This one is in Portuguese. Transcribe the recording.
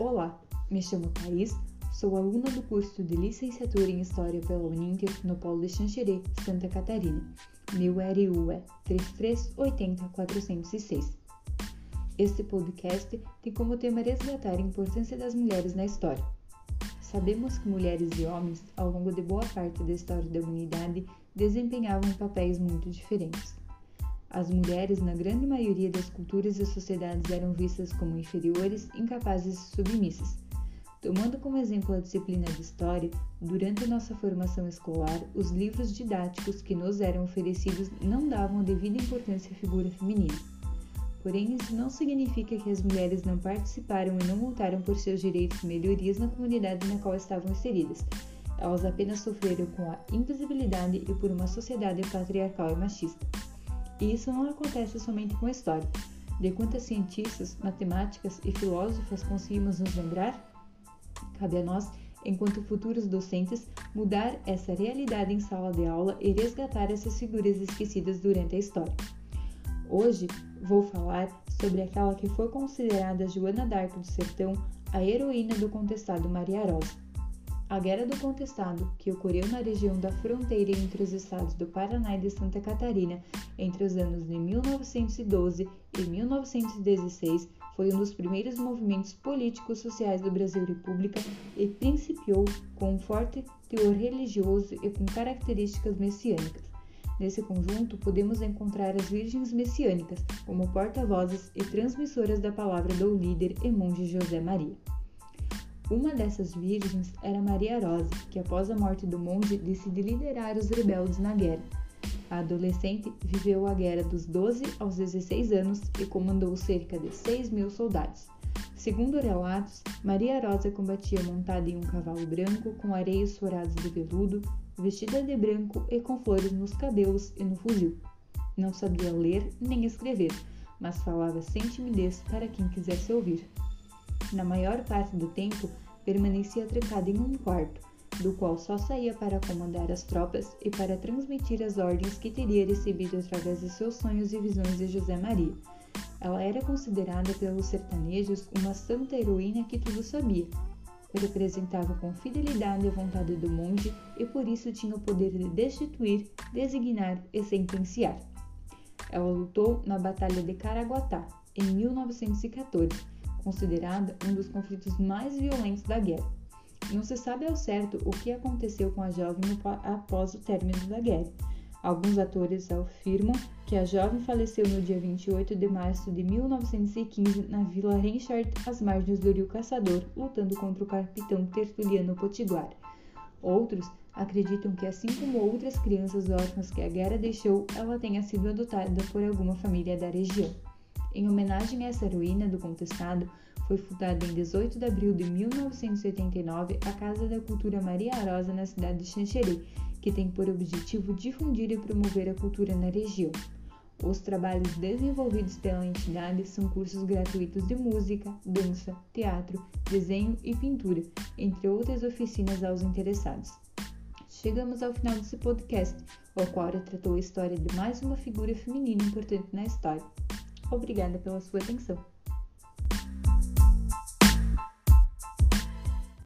Olá, me chamo Thaís, sou aluna do curso de Licenciatura em História pela Uninter no Polo de Xanxerê, Santa Catarina. Meu RU é 3380406. Este podcast tem como tema resgatar a importância das mulheres na história. Sabemos que mulheres e homens, ao longo de boa parte da história da humanidade, desempenhavam papéis muito diferentes. As mulheres, na grande maioria das culturas e sociedades, eram vistas como inferiores, incapazes e submissas. Tomando como exemplo a disciplina de História, durante nossa formação escolar, os livros didáticos que nos eram oferecidos não davam devida importância à figura feminina. Porém, isso não significa que as mulheres não participaram e não lutaram por seus direitos e melhorias na comunidade na qual estavam inseridas. Elas apenas sofreram com a invisibilidade e por uma sociedade patriarcal e machista. E isso não acontece somente com a história. De quantas cientistas, matemáticas e filósofas conseguimos nos lembrar? Cabe a nós, enquanto futuros docentes, mudar essa realidade em sala de aula e resgatar essas figuras esquecidas durante a história. Hoje vou falar sobre aquela que foi considerada Joana d'Arc do Sertão, a heroína do contestado Maria Rosa. A Guerra do Contestado, que ocorreu na região da fronteira entre os estados do Paraná e de Santa Catarina entre os anos de 1912 e 1916, foi um dos primeiros movimentos políticos sociais do Brasil República e principiou com um forte teor religioso e com características messiânicas. Nesse conjunto, podemos encontrar as Virgens Messiânicas como porta-vozes e transmissoras da palavra do líder e monge José Maria. Uma dessas virgens era Maria Rosa, que após a morte do monge decide liderar os rebeldes na guerra. A adolescente viveu a guerra dos 12 aos 16 anos e comandou cerca de 6 mil soldados. Segundo relatos, Maria Rosa combatia montada em um cavalo branco com areios furados de veludo, vestida de branco e com flores nos cabelos e no fuzil. Não sabia ler nem escrever, mas falava sem timidez para quem quisesse ouvir. Na maior parte do tempo, permanecia trancada em um quarto, do qual só saía para comandar as tropas e para transmitir as ordens que teria recebido através de seus sonhos e visões de José Maria. Ela era considerada pelos sertanejos uma santa heroína que tudo sabia. Representava com fidelidade a vontade do monge e por isso tinha o poder de destituir, designar e sentenciar. Ela lutou na Batalha de Caraguatá, em 1914 considerada um dos conflitos mais violentos da guerra. Não se sabe ao certo o que aconteceu com a jovem após o término da guerra. Alguns atores afirmam que a jovem faleceu no dia 28 de março de 1915 na Vila Renchard, às margens do Rio Caçador, lutando contra o capitão Tertuliano Potiguar. Outros acreditam que, assim como outras crianças órfãs que a guerra deixou, ela tenha sido adotada por alguma família da região. Em homenagem a essa heroína do contestado, foi fundada em 18 de abril de 1989 a Casa da Cultura Maria Rosa na cidade de Xanxerê, que tem por objetivo difundir e promover a cultura na região. Os trabalhos desenvolvidos pela entidade são cursos gratuitos de música, dança, teatro, desenho e pintura, entre outras oficinas aos interessados. Chegamos ao final desse podcast, o qual retratou a história de mais uma figura feminina importante na história. Obrigada pela sua atenção.